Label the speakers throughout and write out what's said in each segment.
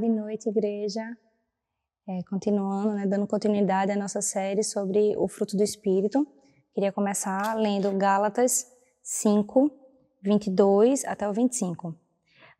Speaker 1: tarde e noite, igreja. É, continuando, né, dando continuidade à nossa série sobre o fruto do Espírito. Queria começar lendo Gálatas 5, 22 até o 25.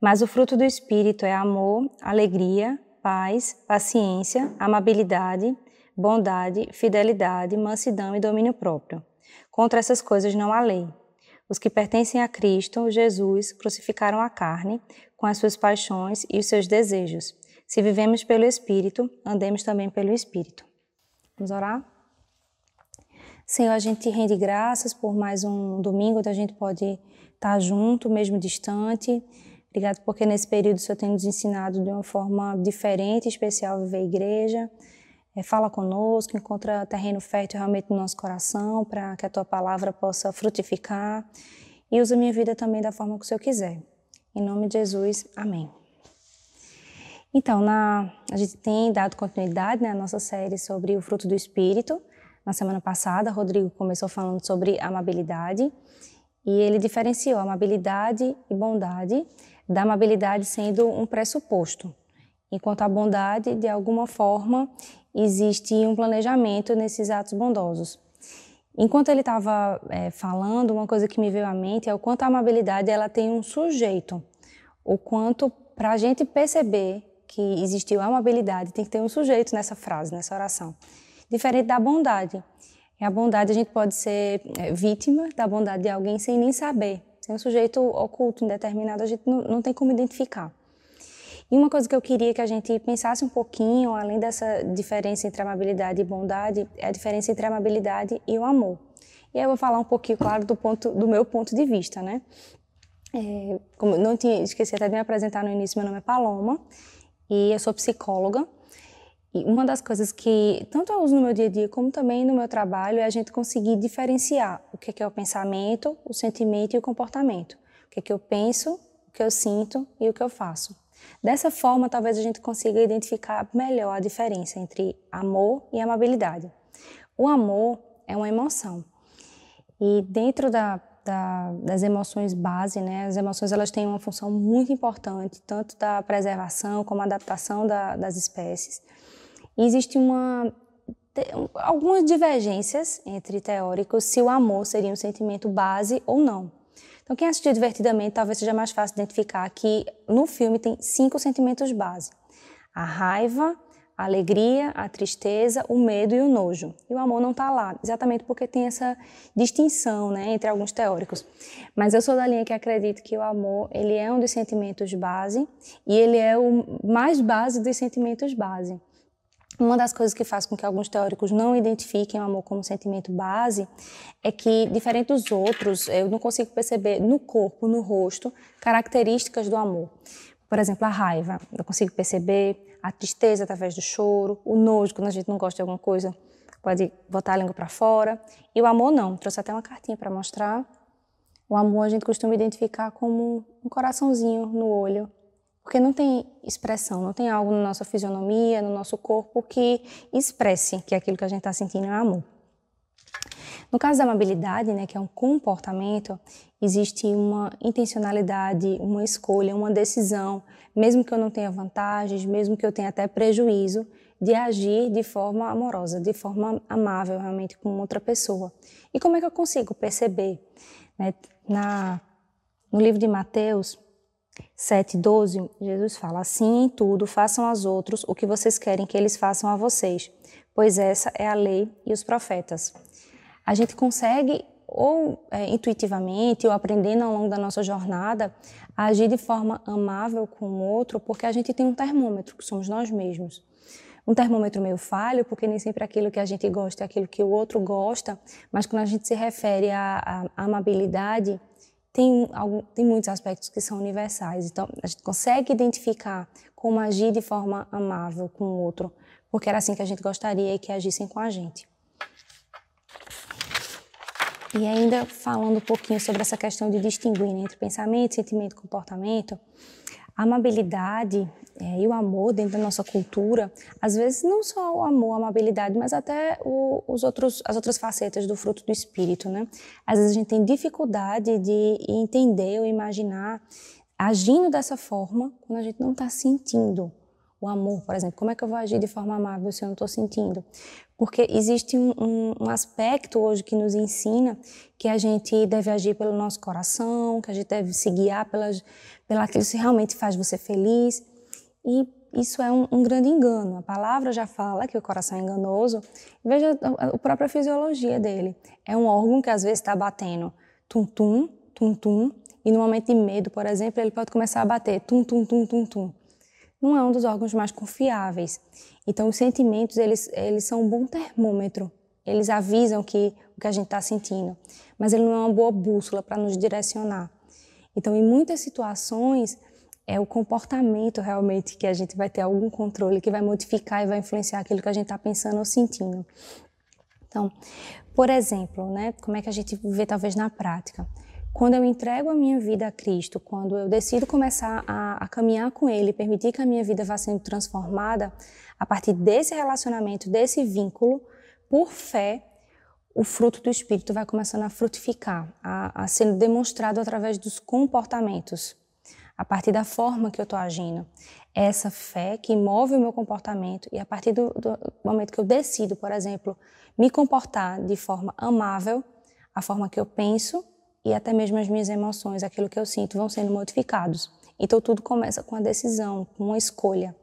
Speaker 1: Mas o fruto do Espírito é amor, alegria, paz, paciência, amabilidade, bondade, fidelidade, mansidão e domínio próprio. Contra essas coisas não há lei. Os que pertencem a Cristo, Jesus, crucificaram a carne com as suas paixões e os seus desejos. Se vivemos pelo Espírito, andemos também pelo Espírito. Vamos orar? Senhor, a gente rende graças por mais um domingo onde a gente pode estar junto, mesmo distante. Obrigado porque nesse período o Senhor tem nos ensinado de uma forma diferente, especial, viver a igreja. É, fala conosco, encontra terreno fértil realmente no nosso coração, para que a tua palavra possa frutificar. E usa minha vida também da forma que o Senhor quiser. Em nome de Jesus, amém. Então, na, a gente tem dado continuidade né, nossa série sobre o fruto do Espírito. Na semana passada, Rodrigo começou falando sobre amabilidade e ele diferenciou amabilidade e bondade, da amabilidade sendo um pressuposto, enquanto a bondade, de alguma forma, existe um planejamento nesses atos bondosos. Enquanto ele estava é, falando, uma coisa que me veio à mente é o quanto a amabilidade ela tem um sujeito, o quanto para a gente perceber que existiu amabilidade tem que ter um sujeito nessa frase, nessa oração, diferente da bondade. E a bondade a gente pode ser é, vítima da bondade de alguém sem nem saber, sem um sujeito oculto, indeterminado, a gente não, não tem como identificar. E uma coisa que eu queria que a gente pensasse um pouquinho, além dessa diferença entre amabilidade e bondade, é a diferença entre amabilidade e o amor. E aí eu vou falar um pouquinho, claro, do, ponto, do meu ponto de vista, né? É, como não tinha, esqueci até de me apresentar no início, meu nome é Paloma e eu sou psicóloga. E uma das coisas que tanto eu uso no meu dia a dia como também no meu trabalho é a gente conseguir diferenciar o que é, o pensamento, o sentimento e o comportamento. O que é que eu penso, o que eu sinto e o que eu faço. Dessa forma, talvez a gente consiga identificar melhor a diferença entre amor e amabilidade. O amor é uma emoção. E dentro da, da, das emoções base, né, as emoções elas têm uma função muito importante, tanto da preservação como adaptação da, das espécies. E existe uma, algumas divergências entre teóricos se o amor seria um sentimento base ou não. Então, quem assistiu divertidamente, talvez seja mais fácil identificar que no filme tem cinco sentimentos base: a raiva, a alegria, a tristeza, o medo e o nojo. E o amor não está lá, exatamente porque tem essa distinção, né, entre alguns teóricos. Mas eu sou da linha que acredito que o amor ele é um dos sentimentos base e ele é o mais base dos sentimentos base. Uma das coisas que faz com que alguns teóricos não identifiquem o amor como sentimento base é que, diferente dos outros, eu não consigo perceber no corpo, no rosto, características do amor. Por exemplo, a raiva. Eu consigo perceber a tristeza através do choro, o nojo, quando a gente não gosta de alguma coisa, pode botar a língua para fora. E o amor não. Trouxe até uma cartinha para mostrar. O amor a gente costuma identificar como um coraçãozinho no olho, porque não tem expressão, não tem algo na nossa fisionomia, no nosso corpo que expresse que aquilo que a gente está sentindo é amor. No caso da amabilidade, né, que é um comportamento, existe uma intencionalidade, uma escolha, uma decisão, mesmo que eu não tenha vantagens, mesmo que eu tenha até prejuízo, de agir de forma amorosa, de forma amável realmente com outra pessoa. E como é que eu consigo perceber? Né, na, no livro de Mateus, 7,12, Jesus fala: Assim em tudo, façam aos outros o que vocês querem que eles façam a vocês, pois essa é a lei e os profetas. A gente consegue, ou é, intuitivamente, ou aprendendo ao longo da nossa jornada, agir de forma amável com o outro, porque a gente tem um termômetro, que somos nós mesmos. Um termômetro meio falho, porque nem sempre aquilo que a gente gosta é aquilo que o outro gosta, mas quando a gente se refere à, à amabilidade, tem, algum, tem muitos aspectos que são universais. Então, a gente consegue identificar como agir de forma amável com o outro, porque era assim que a gente gostaria que agissem com a gente. E ainda falando um pouquinho sobre essa questão de distinguir né, entre pensamento, sentimento e comportamento, a amabilidade é, e o amor dentro da nossa cultura, às vezes não só o amor, a amabilidade, mas até o, os outros, as outras facetas do fruto do espírito, né? Às vezes a gente tem dificuldade de entender ou imaginar agindo dessa forma quando a gente não está sentindo o amor, por exemplo. Como é que eu vou agir de forma amável se eu não estou sentindo? Porque existe um, um, um, aspecto hoje que nos ensina que a gente deve agir pelo nosso coração, que a gente deve se guiar pelas, pelo aquilo que realmente faz você feliz. E isso é um, um, grande engano. A palavra já fala que o coração é enganoso. Veja a própria fisiologia dele. É um órgão que às vezes está batendo tum-tum, tum-tum, e no momento de medo, por exemplo, ele pode começar a bater tum, tum, tum, tum, tum. Não é um dos órgãos mais confiáveis. Então, os sentimentos, eles, eles são um bom termômetro. Eles avisam que, o que a gente está sentindo. Mas ele não é uma boa bússola para nos direcionar. Então, em muitas situações, é o comportamento realmente que a gente vai ter algum controle, que vai modificar e vai influenciar aquilo que a gente está pensando ou sentindo. Então, por exemplo, né, como é que a gente vê talvez na prática? Quando eu entrego a minha vida a Cristo, quando eu decido começar a, a, caminhar com Ele, permitir que a minha vida vá sendo transformada, a partir desse relacionamento, desse vínculo, por fé, o fruto do Espírito vai começando a frutificar, a, a sendo demonstrado através dos comportamentos, a partir da forma que eu estou agindo. É essa fé que move o meu comportamento e a partir do, do momento que eu decido, por exemplo, me comportar de forma amável, a forma que eu penso e até mesmo as minhas emoções, aquilo que eu sinto, vão sendo modificados. Então tudo começa com a decisão, com uma escolha.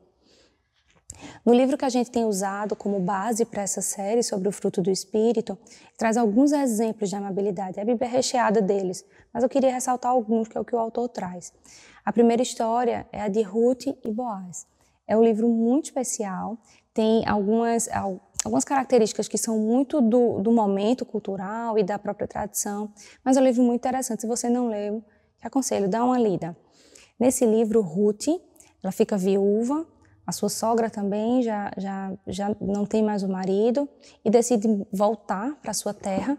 Speaker 1: No livro que a gente tem usado como base para essa série sobre o fruto do Espírito, traz alguns exemplos de amabilidade. A Bíblia é recheada deles, mas eu queria ressaltar alguns, que é o que o autor traz. A primeira história é a de Ruth e Boaz. É um livro muito especial, tem algumas, algumas características que são muito do, do momento cultural e da própria tradição, mas é um livro muito interessante. Se você não leu, aconselho, dá uma lida. Nesse livro, Ruth, ela fica viúva, a sua sogra também já, já, já não tem mais o marido e decide voltar para sua terra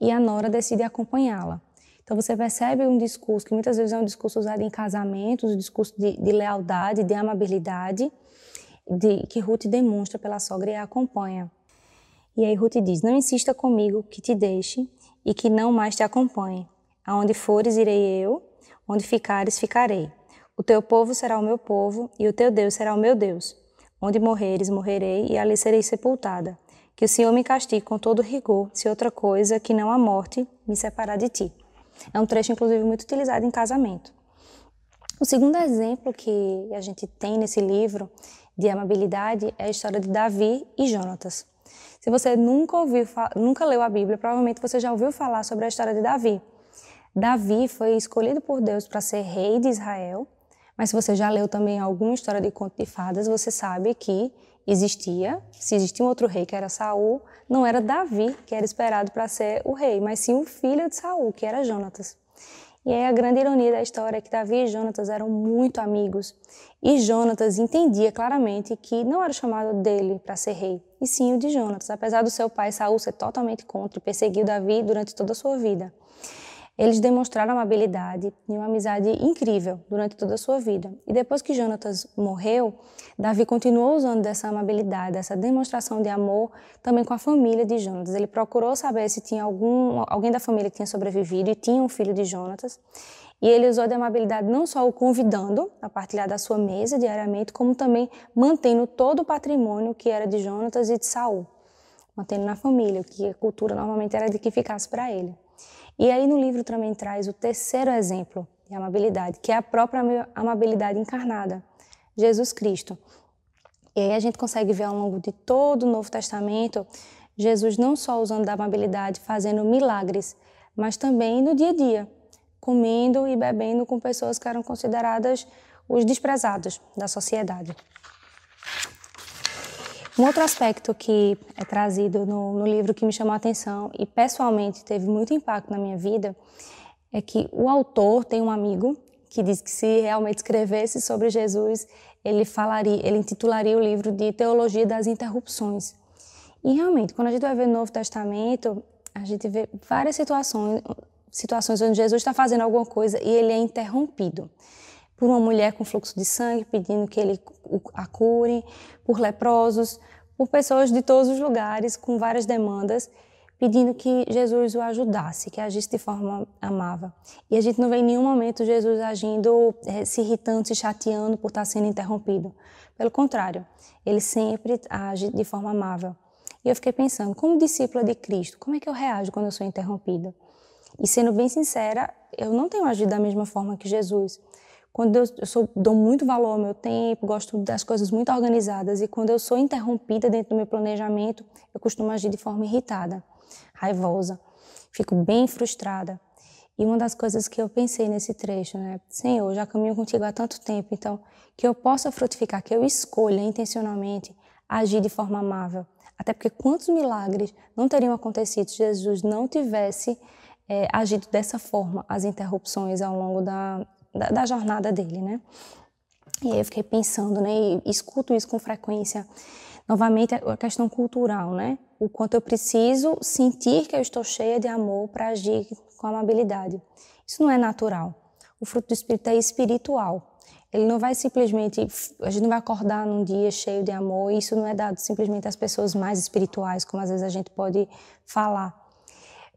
Speaker 1: e a nora decide acompanhá-la. Então você percebe um discurso que muitas vezes é um discurso usado em casamentos, um discurso de, de lealdade, de amabilidade, de, que Ruth demonstra pela sogra e a acompanha. E aí Ruth diz: Não insista comigo que te deixe e que não mais te acompanhe. Aonde fores, irei eu, onde ficares, ficarei. O teu povo será o meu povo e o teu Deus será o meu Deus. Onde morreres, morrerei e ali serei sepultada. Que o Senhor me castigue com todo rigor, se outra coisa que não a morte me separar de ti. É um trecho, inclusive, muito utilizado em casamento. O segundo exemplo que a gente tem nesse livro de amabilidade é a história de Davi e Jonatas. Se você nunca ouviu, nunca leu a Bíblia, provavelmente você já ouviu falar sobre a história de Davi. Davi foi escolhido por Deus para ser rei de Israel, mas se você já leu também alguma história de conto de fadas, você sabe que existia, se existia um outro rei que era Saul, não era Davi que era esperado para ser o rei, mas sim o filho de Saul, que era Jonatas. E aí a grande ironia da história é que Davi e Jonatas eram muito amigos. E Jonatas entendia claramente que não era o chamado dele para ser rei, e sim o de Jonatas, apesar do seu pai Saul ser totalmente contra e perseguiu Davi durante toda a sua vida. Eles demonstraram amabilidade e uma amizade incrível durante toda a sua vida. E depois que Jonatas morreu, Davi continuou usando dessa amabilidade, dessa demonstração de amor também com a família de Jonatas. Ele procurou saber se tinha algum, alguém da família que tinha sobrevivido e tinha um filho de Jonatas. E ele usou de amabilidade não só o convidando a partilhar da sua mesa diariamente, como também mantendo todo o patrimônio que era de Jonatas e de Saul, mantendo na família, o que a cultura normalmente era de que ficasse para ele. E aí no livro também traz o terceiro exemplo de amabilidade, que é a própria amabilidade encarnada, Jesus Cristo. E aí a gente consegue ver ao longo de todo o Novo Testamento Jesus não só usando da amabilidade, fazendo milagres, mas também no dia a dia, comendo e bebendo com pessoas que eram consideradas os desprezados da sociedade. Um outro aspecto que é trazido no, no livro que me chamou a atenção e pessoalmente teve muito impacto na minha vida é que o autor tem um amigo que diz que se realmente escrevesse sobre Jesus, ele falaria, ele intitularia o livro de Teologia das Interrupções. E realmente, quando a gente vai ver o Novo Testamento, a gente vê várias situações, situações onde Jesus está fazendo alguma coisa e ele é interrompido por uma mulher com fluxo de sangue pedindo que ele a cure, por leprosos, por pessoas de todos os lugares com várias demandas, pedindo que Jesus o ajudasse, que agisse de forma amável. E a gente não vê em nenhum momento Jesus agindo, é, se irritando, se chateando por estar sendo interrompido. Pelo contrário, ele sempre age de forma amável. E eu fiquei pensando, como discípula de Cristo, como é que eu reajo quando eu sou interrompida? E sendo bem sincera, eu não tenho agido da mesma forma que Jesus. Quando eu, eu sou, dou muito valor ao meu tempo, gosto das coisas muito organizadas, e quando eu sou interrompida dentro do meu planejamento, eu costumo agir de forma irritada, raivosa, fico bem frustrada. E uma das coisas que eu pensei nesse trecho, né? Senhor, já caminho contigo há tanto tempo, então que eu possa frutificar, que eu escolha intencionalmente agir de forma amável. Até porque quantos milagres não teriam acontecido se Jesus não tivesse é, agido dessa forma as interrupções ao longo da, da, da, jornada dele, né? E aí eu fiquei pensando, né? E escuto isso com frequência. Novamente, a questão cultural, né? O quanto eu preciso sentir que eu estou cheia de amor para agir com amabilidade. Isso não é natural. O fruto do Espírito é espiritual. Ele não vai simplesmente, a gente não vai acordar num dia cheio de amor, isso não é dado simplesmente às pessoas mais espirituais, como às vezes a gente pode falar.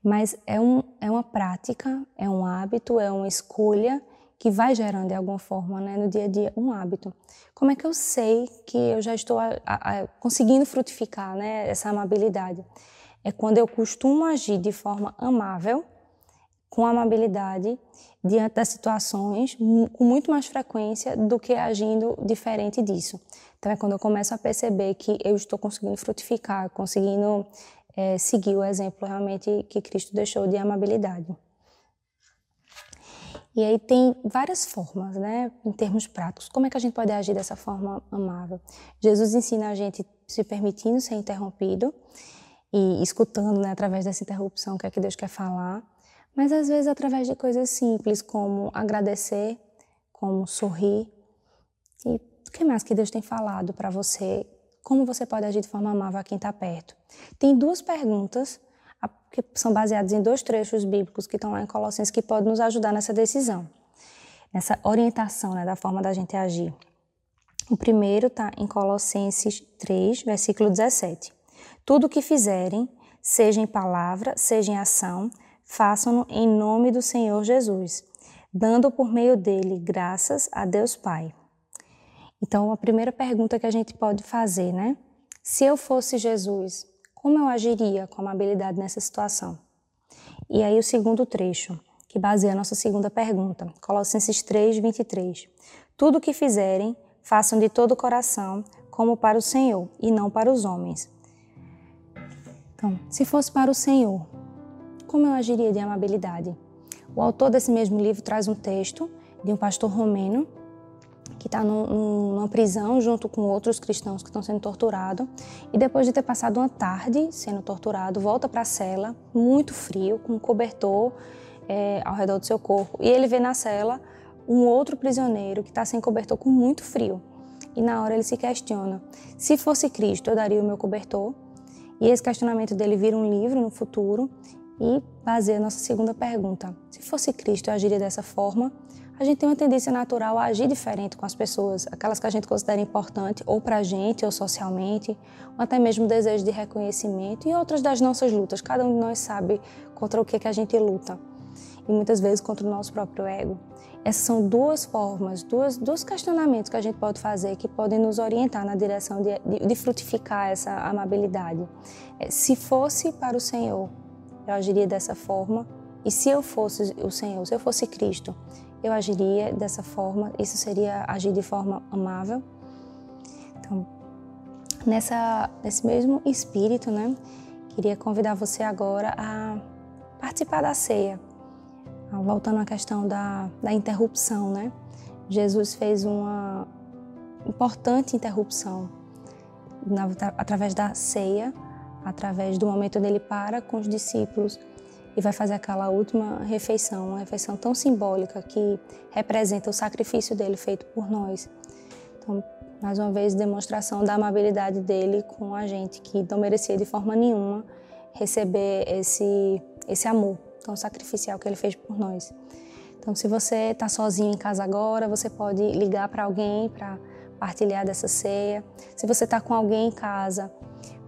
Speaker 1: Mas é, um, é uma prática, é um hábito, é uma escolha que vai gerando de alguma forma né, no dia a dia um hábito. Como é que eu sei que eu já estou a, a, conseguindo frutificar né, essa amabilidade? É quando eu costumo agir de forma amável, com amabilidade, diante das situações, com muito mais frequência do que agindo diferente disso. Então é quando eu começo a perceber que eu estou conseguindo frutificar, conseguindo é, seguir o exemplo realmente que Cristo deixou de amabilidade. E aí tem várias formas, né, em termos práticos. Como é que a gente pode agir dessa forma amável? Jesus ensina a gente se permitindo ser interrompido e escutando, né, através dessa interrupção, o que é que Deus quer falar. Mas às vezes através de coisas simples, como agradecer, como sorrir. E o que mais que Deus tem falado para você como você pode agir de forma amável a quem está perto? Tem duas perguntas que são baseadas em dois trechos bíblicos que estão lá em Colossenses que podem nos ajudar nessa decisão, nessa orientação né, da forma da gente agir. O primeiro está em Colossenses 3, versículo 17. Tudo o que fizerem, seja em palavra, seja em ação, façam-no em nome do Senhor Jesus, dando por meio dele graças a Deus Pai. Então, a primeira pergunta que a gente pode fazer, né? Se eu fosse Jesus, como eu agiria com amabilidade nessa situação? E aí o segundo trecho, que baseia a nossa segunda pergunta, Colossenses 3, 23. Tudo o que fizerem, façam de todo o coração, como para o Senhor, e não para os homens. Então, se fosse para o Senhor, como eu agiria de amabilidade? O autor desse mesmo livro traz um texto de um pastor romeno que está numa prisão junto com outros cristãos que estão sendo torturados. E depois de ter passado uma tarde sendo torturado, volta para a cela, muito frio, com um cobertor é, ao redor do seu corpo. E ele vê na cela um outro prisioneiro que está sem cobertor, com muito frio. E na hora ele se questiona: se fosse Cristo, eu daria o meu cobertor? E esse questionamento dele vira um livro no futuro e baseia nossa segunda pergunta: se fosse Cristo, eu agiria dessa forma? A gente tem uma tendência natural a agir diferente com as pessoas, aquelas que a gente considera importante ou para a gente ou socialmente, ou até mesmo desejo de reconhecimento e outras das nossas lutas. Cada um de nós sabe contra o que, que a gente luta e muitas vezes contra o nosso próprio ego. Essas são duas formas, duas, dois questionamentos que a gente pode fazer que podem nos orientar na direção de, de, de frutificar essa amabilidade. É, se fosse para o Senhor, eu agiria dessa forma. E se eu fosse o Senhor, se eu fosse Cristo, eu agiria dessa forma, isso seria agir de forma amável. Então, nessa, nesse mesmo espírito, né, queria convidar você agora a participar da ceia. Ah, voltando à questão da, da interrupção, né? Jesus fez uma importante interrupção na, através da ceia, através do momento dele para com os discípulos e vai fazer aquela última refeição, uma refeição tão simbólica que representa o sacrifício dele feito por nós. Então, mais uma vez, demonstração da amabilidade dele com a gente, que não merecia de forma nenhuma receber esse, esse amor tão sacrificial que ele fez por nós. Então, se você está sozinho em casa agora, você pode ligar para alguém para partilhar dessa ceia. Se você está com alguém em casa,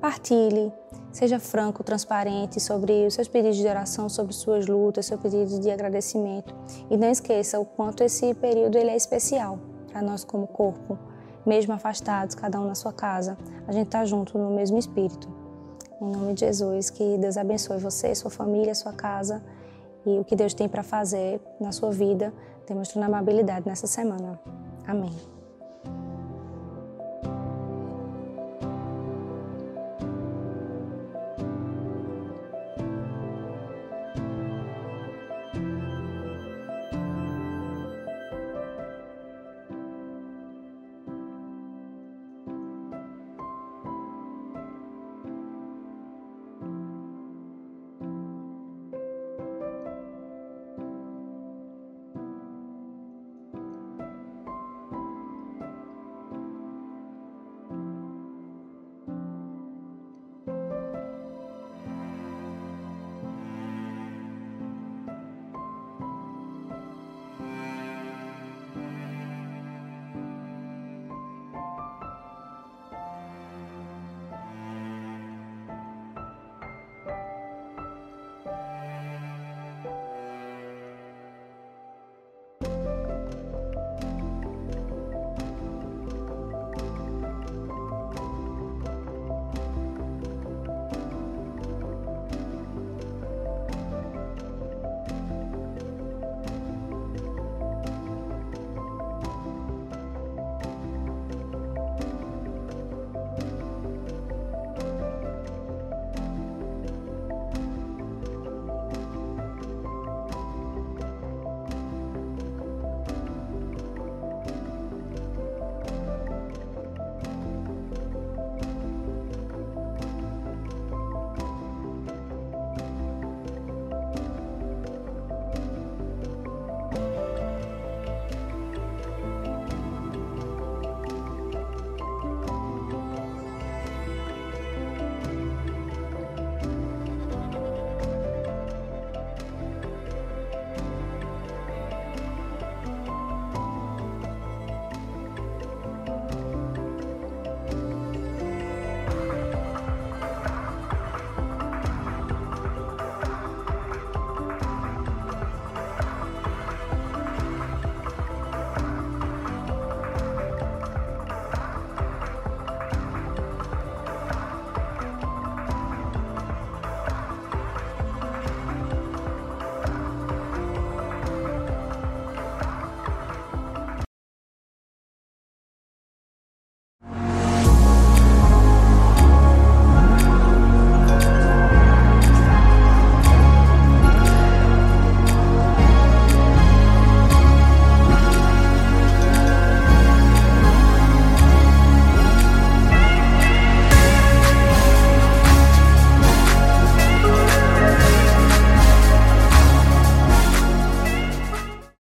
Speaker 1: partilhe, Seja franco, transparente sobre os seus pedidos de oração, sobre suas lutas, seus pedidos de agradecimento. E não esqueça o quanto esse período ele é especial para nós como corpo. Mesmo afastados, cada um na sua casa, a gente está junto no mesmo espírito. Em nome de Jesus, que Deus abençoe você, sua família, sua casa e o que Deus tem para fazer na sua vida, demonstrando amabilidade nessa semana. Amém.